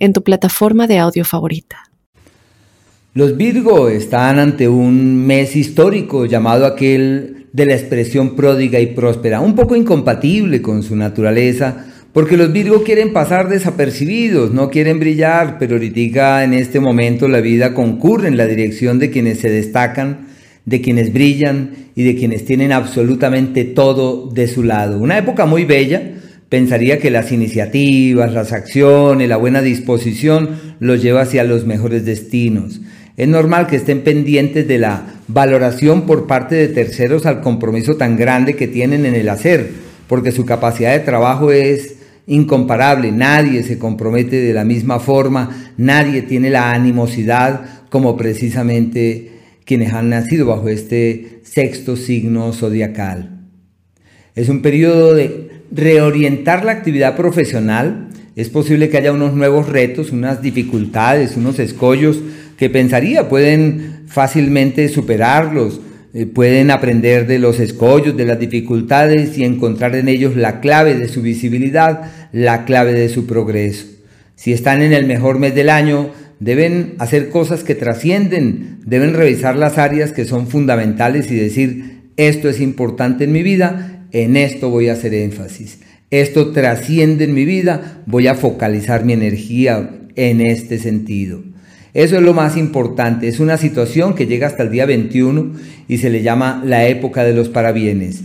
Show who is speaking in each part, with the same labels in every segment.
Speaker 1: en tu plataforma de audio favorita.
Speaker 2: Los Virgo están ante un mes histórico llamado aquel de la expresión pródiga y próspera, un poco incompatible con su naturaleza, porque los Virgo quieren pasar desapercibidos, no quieren brillar, pero ahorita en este momento la vida concurre en la dirección de quienes se destacan, de quienes brillan y de quienes tienen absolutamente todo de su lado. Una época muy bella, pensaría que las iniciativas, las acciones, la buena disposición los lleva hacia los mejores destinos. Es normal que estén pendientes de la valoración por parte de terceros al compromiso tan grande que tienen en el hacer, porque su capacidad de trabajo es incomparable, nadie se compromete de la misma forma, nadie tiene la animosidad como precisamente quienes han nacido bajo este sexto signo zodiacal. Es un periodo de reorientar la actividad profesional. Es posible que haya unos nuevos retos, unas dificultades, unos escollos que pensaría pueden fácilmente superarlos, eh, pueden aprender de los escollos, de las dificultades y encontrar en ellos la clave de su visibilidad, la clave de su progreso. Si están en el mejor mes del año, deben hacer cosas que trascienden, deben revisar las áreas que son fundamentales y decir, esto es importante en mi vida en esto voy a hacer énfasis. Esto trasciende en mi vida, voy a focalizar mi energía en este sentido. Eso es lo más importante. Es una situación que llega hasta el día 21 y se le llama la época de los parabienes.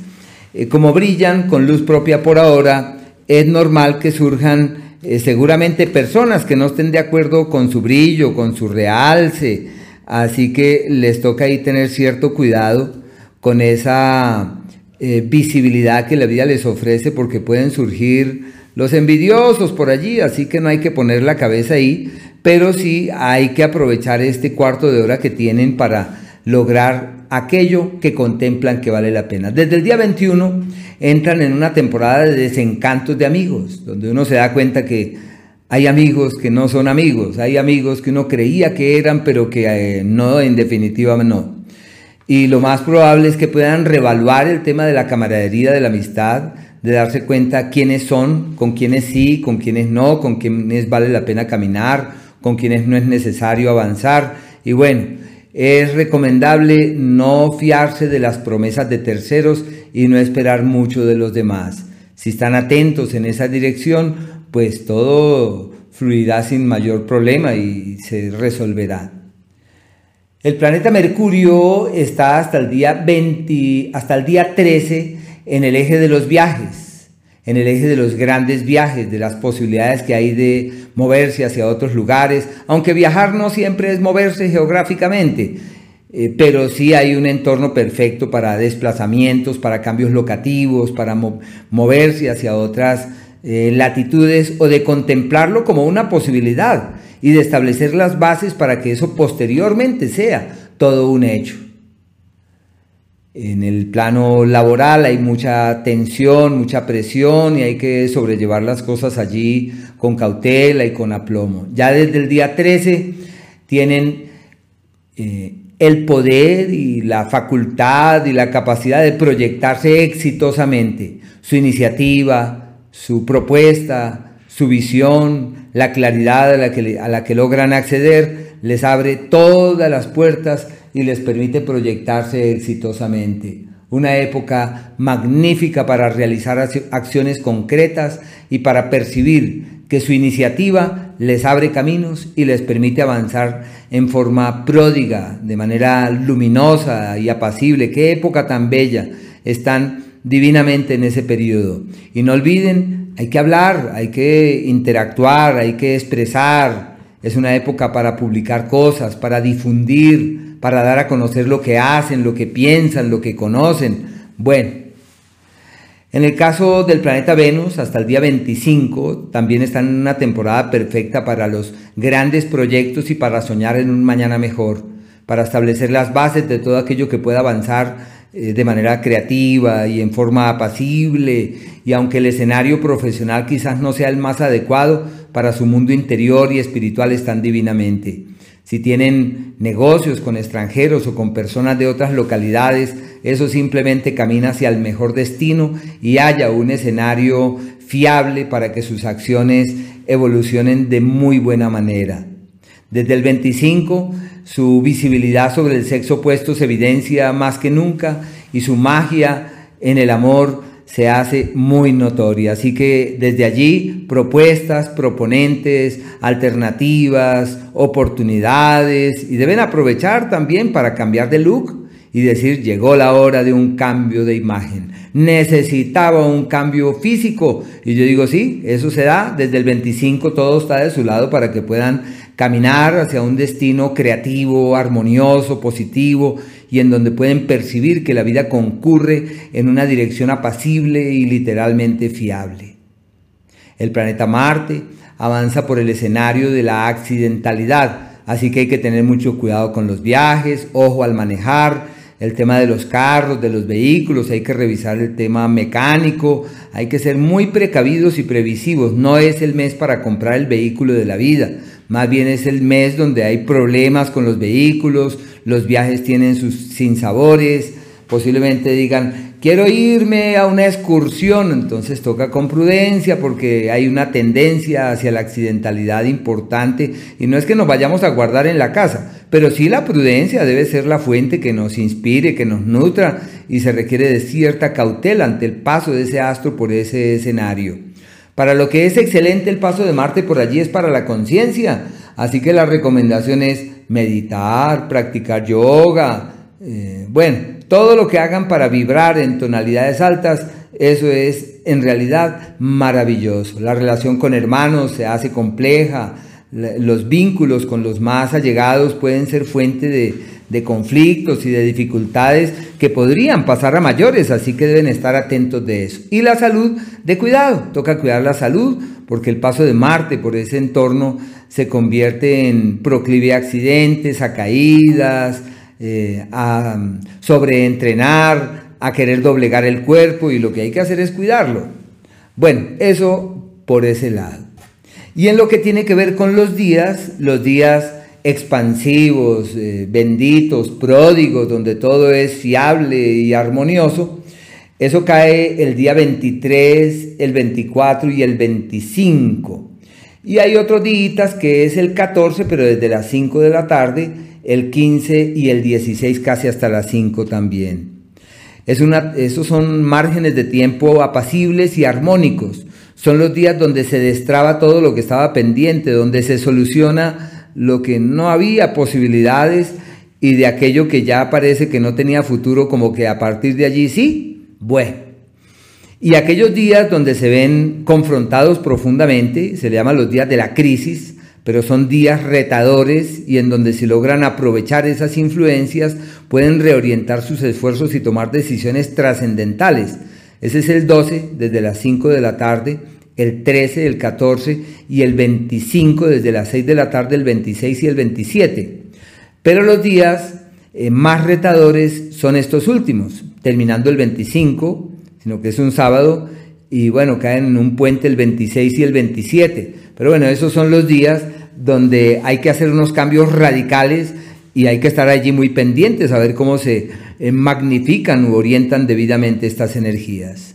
Speaker 2: Eh, como brillan con luz propia por ahora, es normal que surjan eh, seguramente personas que no estén de acuerdo con su brillo, con su realce. Así que les toca ahí tener cierto cuidado con esa eh, visibilidad que la vida les ofrece porque pueden surgir los envidiosos por allí, así que no hay que poner la cabeza ahí, pero sí hay que aprovechar este cuarto de hora que tienen para lograr aquello que contemplan que vale la pena. Desde el día 21 entran en una temporada de desencantos de amigos, donde uno se da cuenta que hay amigos que no son amigos, hay amigos que uno creía que eran, pero que eh, no, en definitiva no y lo más probable es que puedan revaluar el tema de la camaradería, de la amistad, de darse cuenta quiénes son, con quiénes sí, con quiénes no, con quiénes vale la pena caminar, con quiénes no es necesario avanzar. Y bueno, es recomendable no fiarse de las promesas de terceros y no esperar mucho de los demás. Si están atentos en esa dirección, pues todo fluirá sin mayor problema y se resolverá. El planeta Mercurio está hasta el día 20, hasta el día 13 en el eje de los viajes, en el eje de los grandes viajes, de las posibilidades que hay de moverse hacia otros lugares, aunque viajar no siempre es moverse geográficamente, eh, pero sí hay un entorno perfecto para desplazamientos, para cambios locativos, para moverse hacia otras eh, latitudes o de contemplarlo como una posibilidad y de establecer las bases para que eso posteriormente sea todo un hecho. En el plano laboral hay mucha tensión, mucha presión y hay que sobrellevar las cosas allí con cautela y con aplomo. Ya desde el día 13 tienen eh, el poder y la facultad y la capacidad de proyectarse exitosamente su iniciativa, su propuesta, su visión, la claridad a la, que, a la que logran acceder, les abre todas las puertas y les permite proyectarse exitosamente. Una época magnífica para realizar acciones concretas y para percibir que su iniciativa les abre caminos y les permite avanzar en forma pródiga, de manera luminosa y apacible. Qué época tan bella. Están divinamente en ese periodo. Y no olviden hay que hablar, hay que interactuar, hay que expresar. Es una época para publicar cosas, para difundir, para dar a conocer lo que hacen, lo que piensan, lo que conocen. Bueno, En el caso del planeta Venus, hasta el día 25, también está en una temporada perfecta para los grandes proyectos y para soñar en un mañana mejor, para establecer las bases de todo aquello que pueda avanzar de manera creativa y en forma apacible, y aunque el escenario profesional quizás no sea el más adecuado para su mundo interior y espiritual, están divinamente. Si tienen negocios con extranjeros o con personas de otras localidades, eso simplemente camina hacia el mejor destino y haya un escenario fiable para que sus acciones evolucionen de muy buena manera. Desde el 25, su visibilidad sobre el sexo opuesto se evidencia más que nunca y su magia en el amor se hace muy notoria. Así que desde allí propuestas, proponentes, alternativas, oportunidades y deben aprovechar también para cambiar de look y decir llegó la hora de un cambio de imagen. Necesitaba un cambio físico y yo digo sí, eso se da desde el 25 todo está de su lado para que puedan caminar hacia un destino creativo, armonioso, positivo y en donde pueden percibir que la vida concurre en una dirección apacible y literalmente fiable. El planeta Marte avanza por el escenario de la accidentalidad, así que hay que tener mucho cuidado con los viajes, ojo al manejar, el tema de los carros, de los vehículos, hay que revisar el tema mecánico, hay que ser muy precavidos y previsivos. No es el mes para comprar el vehículo de la vida, más bien es el mes donde hay problemas con los vehículos, los viajes tienen sus sinsabores, posiblemente digan, quiero irme a una excursión, entonces toca con prudencia porque hay una tendencia hacia la accidentalidad importante y no es que nos vayamos a guardar en la casa, pero sí la prudencia debe ser la fuente que nos inspire, que nos nutra y se requiere de cierta cautela ante el paso de ese astro por ese escenario. Para lo que es excelente el paso de Marte por allí es para la conciencia, así que la recomendación es meditar, practicar yoga, eh, bueno, todo lo que hagan para vibrar en tonalidades altas, eso es en realidad maravilloso. La relación con hermanos se hace compleja, los vínculos con los más allegados pueden ser fuente de, de, conflictos y de dificultades que podrían pasar a mayores, así que deben estar atentos de eso. Y la salud, de cuidado, toca cuidar la salud, porque el paso de Marte por ese entorno se convierte en proclive a accidentes, a caídas, eh, a sobreentrenar, a querer doblegar el cuerpo y lo que hay que hacer es cuidarlo. Bueno, eso por ese lado. Y en lo que tiene que ver con los días, los días expansivos, eh, benditos, pródigos, donde todo es fiable y armonioso, eso cae el día 23, el 24 y el 25. Y hay otros días que es el 14, pero desde las 5 de la tarde el 15 y el 16 casi hasta las 5 también. Es una, esos son márgenes de tiempo apacibles y armónicos. Son los días donde se destraba todo lo que estaba pendiente, donde se soluciona lo que no había posibilidades y de aquello que ya parece que no tenía futuro, como que a partir de allí sí, bueno. Y aquellos días donde se ven confrontados profundamente, se le llaman los días de la crisis, pero son días retadores y en donde si logran aprovechar esas influencias pueden reorientar sus esfuerzos y tomar decisiones trascendentales. Ese es el 12 desde las 5 de la tarde, el 13, el 14 y el 25 desde las 6 de la tarde, el 26 y el 27. Pero los días eh, más retadores son estos últimos, terminando el 25, sino que es un sábado, y bueno, caen en un puente el 26 y el 27. Pero bueno, esos son los días donde hay que hacer unos cambios radicales y hay que estar allí muy pendientes a ver cómo se eh, magnifican u orientan debidamente estas energías.